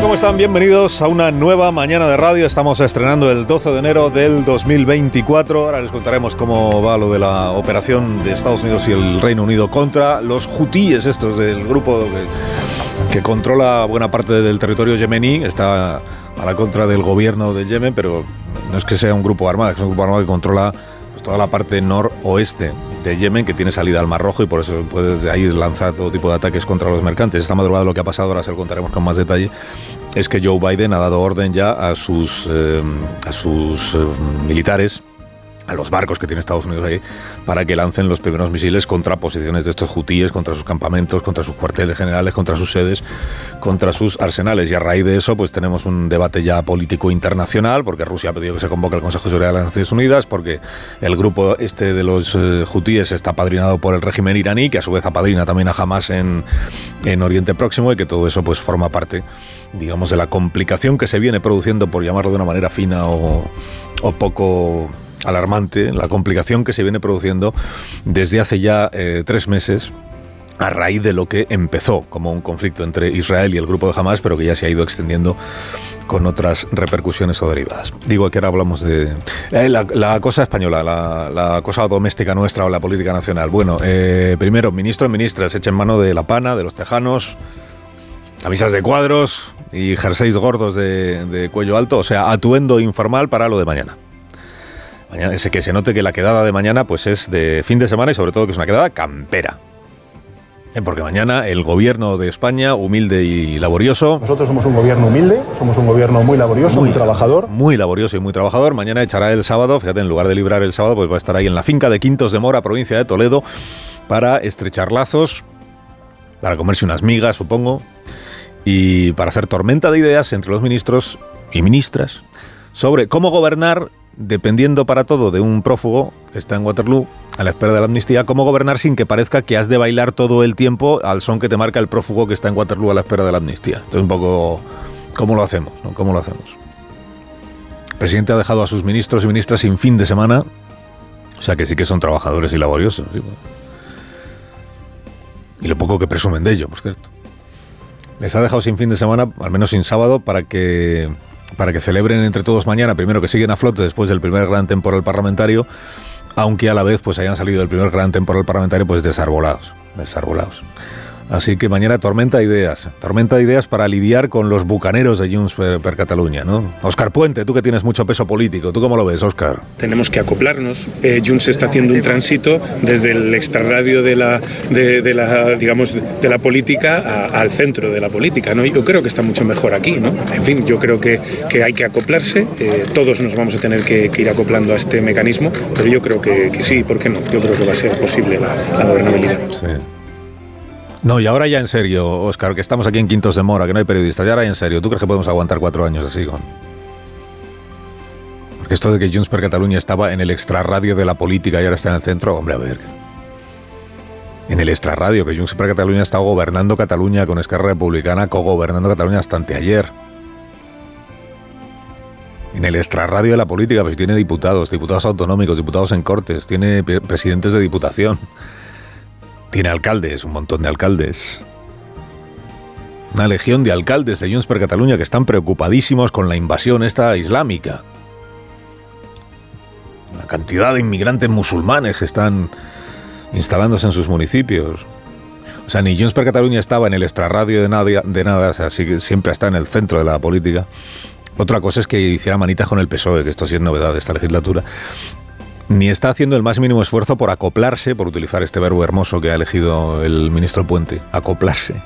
¿Cómo están? Bienvenidos a una nueva mañana de radio. Estamos estrenando el 12 de enero del 2024. Ahora les contaremos cómo va lo de la operación de Estados Unidos y el Reino Unido contra los hutíes, estos del grupo que, que controla buena parte del territorio yemení. Está a la contra del gobierno de Yemen, pero no es que sea un grupo armado, es un grupo armado que controla pues, toda la parte noroeste Yemen que tiene salida al Mar Rojo y por eso puede desde ahí lanzar todo tipo de ataques contra los mercantes. Esta madrugada lo que ha pasado, ahora se lo contaremos con más detalle, es que Joe Biden ha dado orden ya a sus, eh, a sus eh, militares a los barcos que tiene Estados Unidos ahí para que lancen los primeros misiles contra posiciones de estos hutíes, contra sus campamentos, contra sus cuarteles generales, contra sus sedes, contra sus arsenales. Y a raíz de eso, pues tenemos un debate ya político internacional, porque Rusia ha pedido que se convoque el Consejo de Seguridad de las Naciones Unidas, porque el grupo este de los eh, hutíes está padrinado por el régimen iraní, que a su vez apadrina también a Hamas en, en Oriente Próximo, y que todo eso pues forma parte, digamos, de la complicación que se viene produciendo, por llamarlo de una manera fina o, o poco alarmante la complicación que se viene produciendo desde hace ya eh, tres meses a raíz de lo que empezó como un conflicto entre Israel y el grupo de Hamas, pero que ya se ha ido extendiendo con otras repercusiones o derivadas. Digo que ahora hablamos de eh, la, cosa española, la, cosa doméstica nuestra o la política nacional. Bueno, eh, primero, ministro y ministras, echen mano de la pana, de los tejanos, camisas de cuadros y jerseys gordos de, de cuello alto, o sea, atuendo informal para lo de mañana. Mañana, ese que se note que la quedada de mañana pues es de fin de semana y sobre todo que es una quedada campera. Eh, Porque mañana el gobierno de España, humilde y laborioso. Nosotros somos un gobierno humilde, somos un gobierno muy laborioso, muy, muy, trabajador. Muy laborioso y muy trabajador. Mañana echará el sábado, fíjate, en lugar de librar el sábado, pues va a estar ahí en la finca de Quintos de Mora, provincia de Toledo, para estrechar lazos, para comerse unas migas, supongo, y para hacer tormenta de ideas entre los ministros y ministras sobre cómo gobernar dependiendo para todo de un prófugo que está en Waterloo a la espera de la amnistía, cómo gobernar sin que parezca que has de bailar todo el tiempo al son que te marca el prófugo que está en Waterloo a la espera de la amnistía. Entonces un poco cómo lo hacemos, ¿no? ¿Cómo lo hacemos? El presidente ha dejado a sus ministros y ministras sin fin de semana, o sea que sí que son trabajadores y laboriosos. Y lo poco que presumen de ello, por cierto. Les ha dejado sin fin de semana, al menos sin sábado, para que para que celebren entre todos mañana, primero que siguen a flote después del primer gran temporal parlamentario, aunque a la vez pues hayan salido del primer gran temporal parlamentario pues desarbolados, desarbolados. Así que mañana tormenta de ideas, tormenta de ideas para lidiar con los bucaneros de Junts per, per, Cataluña, ¿no? Oscar Puente, tú que tienes mucho peso político, ¿tú cómo lo ves, Oscar? Tenemos que acoplarnos. Eh, Junts está haciendo un tránsito desde el extrarradio de la, de, de la digamos, de la política a, al centro de la política, ¿no? Yo creo que está mucho mejor aquí, ¿no? En fin, yo creo que, que hay que acoplarse. Eh, todos nos vamos a tener que, que, ir acoplando a este mecanismo, pero yo creo que, que, sí, ¿por qué no? Yo creo que va a ser posible la, la gobernabilidad. Sí. No, y ahora ya en serio, Óscar, que estamos aquí en Quintos de Mora, que no hay periodistas, y ahora en serio, ¿tú crees que podemos aguantar cuatro años así con...? Porque esto de que Junts per Cataluña estaba en el extrarradio de la política y ahora está en el centro, hombre, a ver... En el extrarradio, que Junts per Cataluña estado gobernando Cataluña con Esquerra Republicana, cogobernando Cataluña hasta anteayer. En el extrarradio de la política, pues tiene diputados, diputados autonómicos, diputados en cortes, tiene presidentes de diputación tiene alcaldes, un montón de alcaldes. Una legión de alcaldes de Junts per Cataluña que están preocupadísimos con la invasión esta islámica. La cantidad de inmigrantes musulmanes que están instalándose en sus municipios. O sea, ni Junts per Cataluña estaba en el extrarradio de nada, de nada o sea, siempre está en el centro de la política. Otra cosa es que hiciera manitas con el PSOE, que esto sí es novedad de esta legislatura ni está haciendo el más mínimo esfuerzo por acoplarse, por utilizar este verbo hermoso que ha elegido el ministro Puente, acoplarse.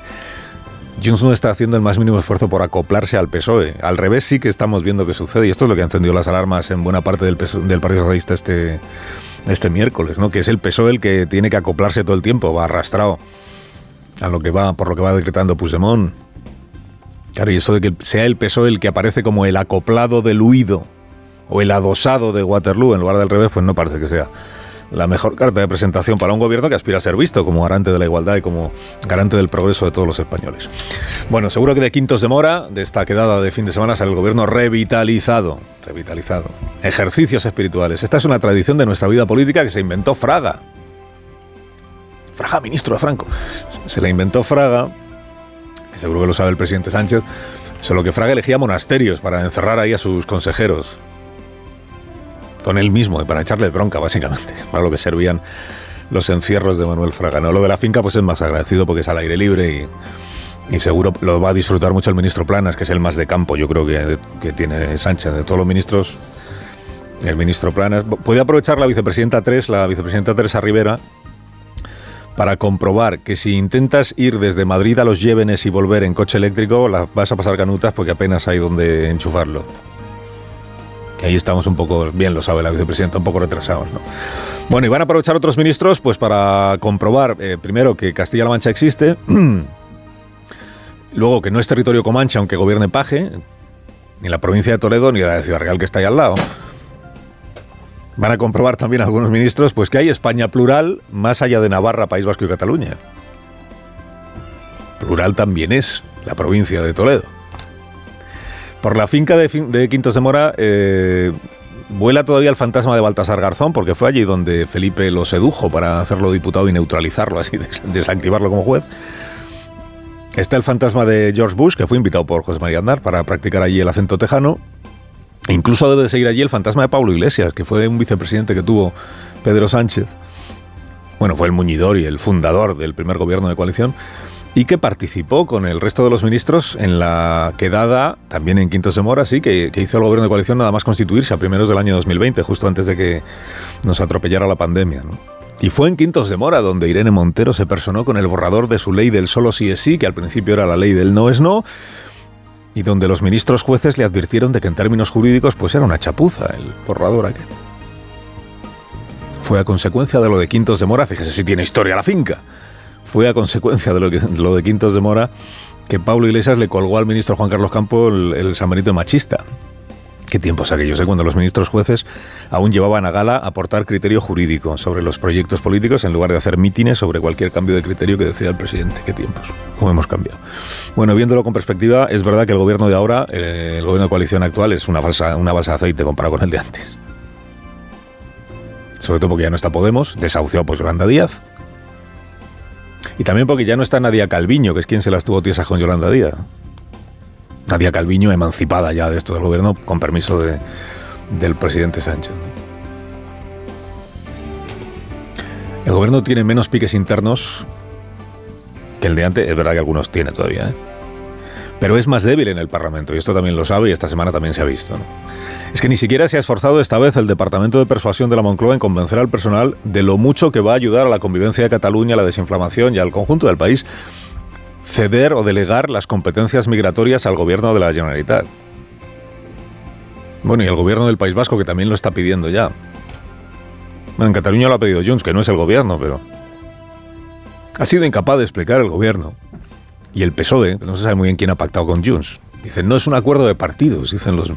Junts no está haciendo el más mínimo esfuerzo por acoplarse al PSOE. Al revés sí que estamos viendo que sucede, y esto es lo que ha encendido las alarmas en buena parte del, PSOE, del Partido Socialista este, este miércoles, ¿no? que es el PSOE el que tiene que acoplarse todo el tiempo, va arrastrado a lo que va, por lo que va decretando Puigdemont. Claro, y eso de que sea el PSOE el que aparece como el acoplado del huido o el adosado de Waterloo en lugar del revés, pues no parece que sea la mejor carta de presentación para un gobierno que aspira a ser visto como garante de la igualdad y como garante del progreso de todos los españoles. Bueno, seguro que de Quintos de Mora, de esta quedada de fin de semana, sale el gobierno revitalizado. Revitalizado. Ejercicios espirituales. Esta es una tradición de nuestra vida política que se inventó Fraga. Fraga, ministro de Franco. Se la inventó Fraga, que seguro que lo sabe el presidente Sánchez, solo que Fraga elegía monasterios para encerrar ahí a sus consejeros con él mismo, para echarle bronca, básicamente, para lo que servían los encierros de Manuel Fraga. No, lo de la finca pues es más agradecido porque es al aire libre y, y seguro lo va a disfrutar mucho el ministro Planas, que es el más de campo, yo creo que, que tiene Sánchez. De todos los ministros, el ministro Planas. Puede aprovechar la vicepresidenta 3, la vicepresidenta Teresa Rivera, para comprobar que si intentas ir desde Madrid a los Llévenes y volver en coche eléctrico, la vas a pasar canutas porque apenas hay donde enchufarlo ahí estamos un poco, bien lo sabe la vicepresidenta, un poco retrasados. ¿no? Bueno, y van a aprovechar otros ministros pues para comprobar, eh, primero, que Castilla-La Mancha existe, luego que no es territorio comanche, aunque gobierne Paje, ni la provincia de Toledo, ni la de Ciudad Real que está ahí al lado. Van a comprobar también algunos ministros pues que hay España plural más allá de Navarra, País Vasco y Cataluña. Plural también es la provincia de Toledo. Por la finca de, Quintos de Mora eh, vuela todavía el fantasma de Baltasar Garzón, porque fue allí donde Felipe lo sedujo para hacerlo diputado y neutralizarlo, así, desactivarlo como juez. Está el fantasma de George Bush, que fue invitado por José María Andar para practicar allí el acento tejano. Incluso debe de seguir allí el fantasma de Pablo Iglesias, que fue un vicepresidente que tuvo Pedro Sánchez. Bueno, fue el muñidor y el fundador del primer gobierno de coalición y que participó con el resto de los ministros en la quedada, también en Quintos de Mora, sí, que, hizo el gobierno de coalición nada más constituirse a primeros del año 2020, justo antes de que nos atropellara la pandemia. Y fue en Quintos de Mora donde Irene Montero se personó con el borrador de su ley del solo sí es sí, que al principio era la ley del no es no, y donde los ministros jueces le advirtieron de que en términos jurídicos pues era una chapuza el borrador aquel. Fue a consecuencia de lo de Quintos de Mora, fíjese si tiene historia la finca fue a consecuencia de lo, que, lo de Quintos de Mora que Pablo Iglesias le colgó al ministro Juan Carlos Campo el, el San machista. ¿Qué tiempos aquellos, eh? cuando los ministros jueces aún llevaban a gala aportar criterio jurídico sobre los proyectos políticos en lugar de hacer mítines sobre cualquier cambio de criterio que decida el presidente? ¿Qué tiempos? ¿Cómo hemos cambiado? Bueno, viéndolo con perspectiva, es verdad que el gobierno de ahora, eh, el gobierno de coalición actual, es una, falsa, una base de aceite comparado con el de antes. Sobre todo porque ya no está Podemos, desahuciado por Yolanda Díaz, y también porque ya no está Nadia Calviño, que es quien se las tuvo tiesas con Yolanda Díaz. Nadia Calviño emancipada ya de esto del gobierno con permiso de, del presidente Sánchez. El gobierno tiene menos piques internos que el de antes. Es verdad que algunos tiene todavía, ¿eh? Pero es más débil en el Parlamento y esto también lo sabe y esta semana también se ha visto. Es que ni siquiera se ha esforzado esta vez el Departamento de Persuasión de la Moncloa en convencer al personal de lo mucho que va a ayudar a la convivencia de Cataluña, a la desinflamación y al conjunto del país ceder o delegar las competencias migratorias al gobierno de la Generalitat. Bueno, y el gobierno del País Vasco, que también lo está pidiendo ya. Bueno, en Cataluña lo ha pedido Junts, que no es el gobierno, pero... Ha sido incapaz de explicar el gobierno. Y el PSOE, no se sabe muy bien quién ha pactado con Junts. Dicen, no es un acuerdo de partidos, dicen los,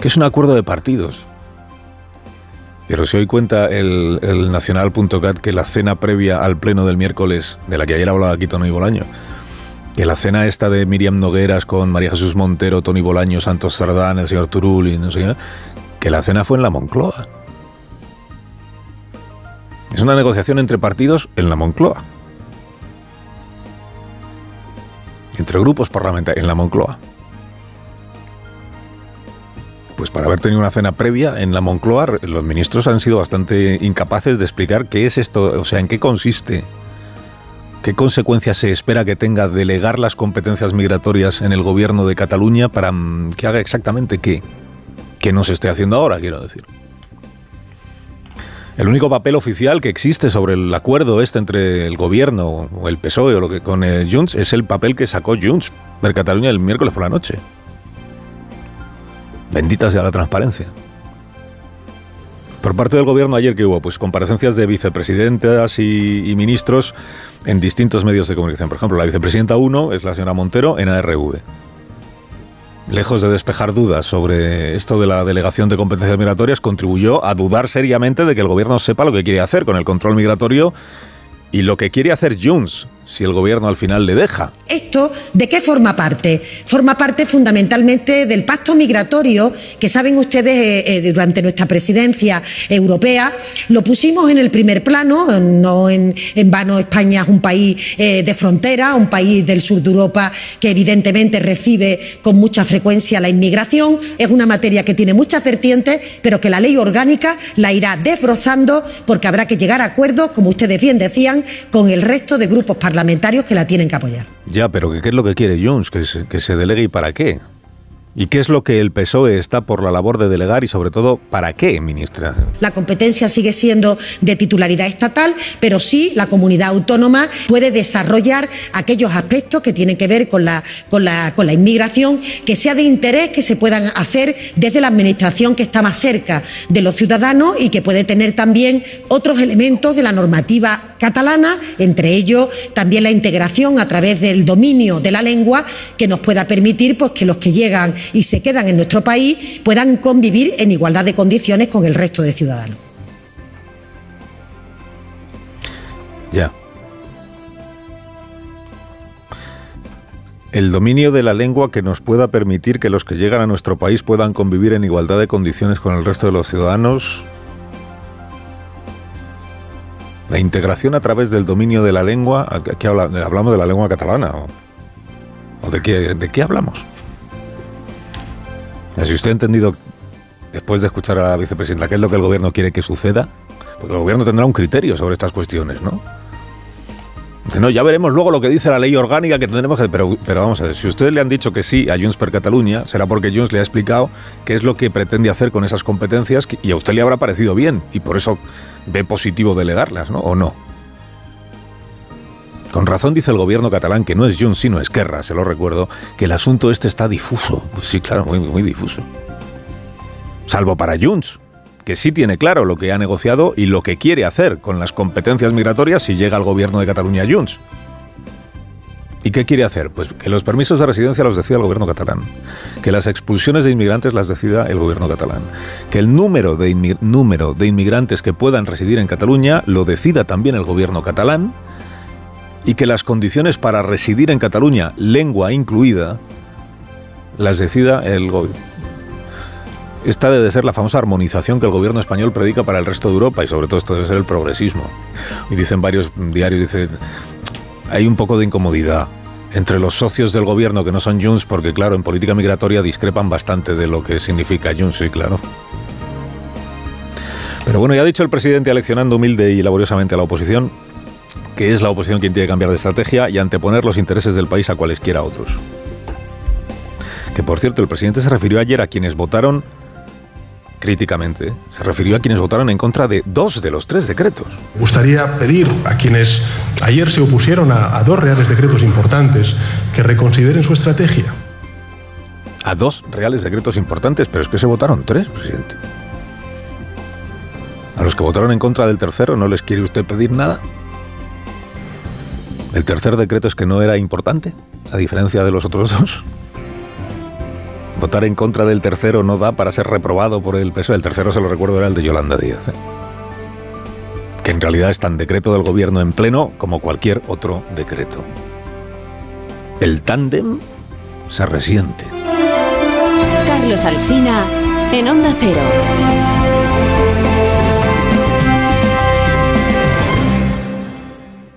que es un acuerdo de partidos. Pero si hoy cuenta el, el Nacional.cat que la cena previa al pleno del miércoles, de la que ayer hablaba aquí Tony Bolaño, que la cena esta de Miriam Nogueras con María Jesús Montero, Tony Bolaño, Santos Sardán, el señor Turul y no sé qué, que la cena fue en la Moncloa. Es una negociación entre partidos en la Moncloa. Entre grupos parlamentarios en la Moncloa pues para haber tenido una cena previa en la Moncloa, los ministros han sido bastante incapaces de explicar qué es esto, o sea, en qué consiste, qué consecuencias se espera que tenga delegar las competencias migratorias en el gobierno de Cataluña para mm, que haga exactamente qué, que no se esté haciendo ahora, quiero decir. El único papel oficial que existe sobre el acuerdo este entre el gobierno o el PSOE o lo que con el Junts es el papel que sacó Junts ver Cataluña el miércoles por la noche. Bendita sea la transparencia. Por parte del gobierno ayer que hubo, pues comparecencias de vicepresidentas y, ministros en distintos medios de comunicación. Por ejemplo, la vicepresidenta 1 es la señora Montero en ARV. Lejos de despejar dudas sobre esto de la delegación de competencias migratorias, contribuyó a dudar seriamente de que el gobierno sepa lo que quiere hacer con el control migratorio y lo que quiere hacer Junts si el gobierno al final le deja. ¿Esto de qué forma parte? Forma parte fundamentalmente del pacto migratorio que saben ustedes eh, eh, durante nuestra presidencia europea. Lo pusimos en el primer plano, no en, vano España es un país eh, de frontera, un país del sur de Europa que evidentemente recibe con mucha frecuencia la inmigración. Es una materia que tiene muchas vertientes, pero que la ley orgánica la irá desbrozando porque habrá que llegar a acuerdos, como ustedes bien decían, con el resto de grupos parlamentarios parlamentarios que la tienen que apoyar. Ya, pero ¿qué es lo que quiere Junts? ¿Que se, delegue y para qué? ¿Y qué es lo que el PSOE está por la labor de delegar y sobre todo para qué, ministra? La competencia sigue siendo de titularidad estatal, pero sí la comunidad autónoma puede desarrollar aquellos aspectos que tienen que ver con la, con la, con la inmigración, que sea de interés que se puedan hacer desde la administración que está más cerca de los ciudadanos y que puede tener también otros elementos de la normativa catalana, entre ellos también la integración a través del dominio de la lengua que nos pueda permitir pues, que los que llegan y se quedan en nuestro país puedan convivir en igualdad de condiciones con el resto de ciudadanos. Ya. El dominio de la lengua que nos pueda permitir que los que llegan a nuestro país puedan convivir en igualdad de condiciones con el resto de los ciudadanos. La integración a través del dominio de la lengua, aquí hablamos de la lengua catalana. ¿O de qué, de qué hablamos? Si usted ha entendido, después de escuchar a la vicepresidenta, qué es lo que el gobierno quiere que suceda, porque el gobierno tendrá un criterio sobre estas cuestiones, ¿no? Dice, no, ya veremos luego lo que dice la ley orgánica que tendremos que... Pero, pero vamos a ver, si ustedes le han dicho que sí a Junts per Cataluña, será porque Junts le ha explicado qué es lo que pretende hacer con esas competencias y a usted le habrá parecido bien y por eso ve positivo delegarlas, ¿no? ¿O no? Con razón dice el gobierno catalán, que no es Junts sino Esquerra, se lo recuerdo, que el asunto este está difuso. Pues sí, claro, muy, muy difuso. Salvo para Junts, que sí tiene claro lo que ha negociado y lo que quiere hacer con las competencias migratorias si llega al gobierno de Cataluña Junts. ¿Y qué quiere hacer? Pues que los permisos de residencia los decida el gobierno catalán, que las expulsiones de inmigrantes las decida el gobierno catalán, que el número de, número de inmigrantes que puedan residir en Cataluña lo decida también el gobierno catalán y que las condiciones para residir en Cataluña, lengua incluida, las decida el gobierno. Esta debe ser la famosa armonización que el gobierno español predica para el resto de Europa y sobre todo esto debe ser el progresismo. Y dicen varios diarios, dicen, hay un poco de incomodidad entre los socios del gobierno que no son Junts, porque claro, en política migratoria discrepan bastante de lo que significa Junts, sí, claro. Pero bueno, ya ha dicho el presidente aleccionando humilde y laboriosamente a la oposición que es la oposición quien tiene que cambiar de estrategia y anteponer los intereses del país a cualesquiera otros. Que por cierto, el presidente se refirió ayer a quienes votaron críticamente, se refirió a quienes votaron en contra de dos de los tres decretos. Me gustaría pedir a quienes ayer se opusieron a, a dos reales decretos importantes que reconsideren su estrategia. A dos reales decretos importantes, pero es que se votaron tres, presidente. A los que votaron en contra del tercero no les quiere usted pedir nada. El tercer decreto es que no era importante, a diferencia de los otros dos. Votar en contra del tercero no da para ser reprobado por el peso. El tercero, se lo recuerdo, era el de Yolanda Díaz. ¿eh? Que en realidad es tan decreto del gobierno en pleno como cualquier otro decreto. El tándem se resiente. Carlos Alsina en Onda Cero.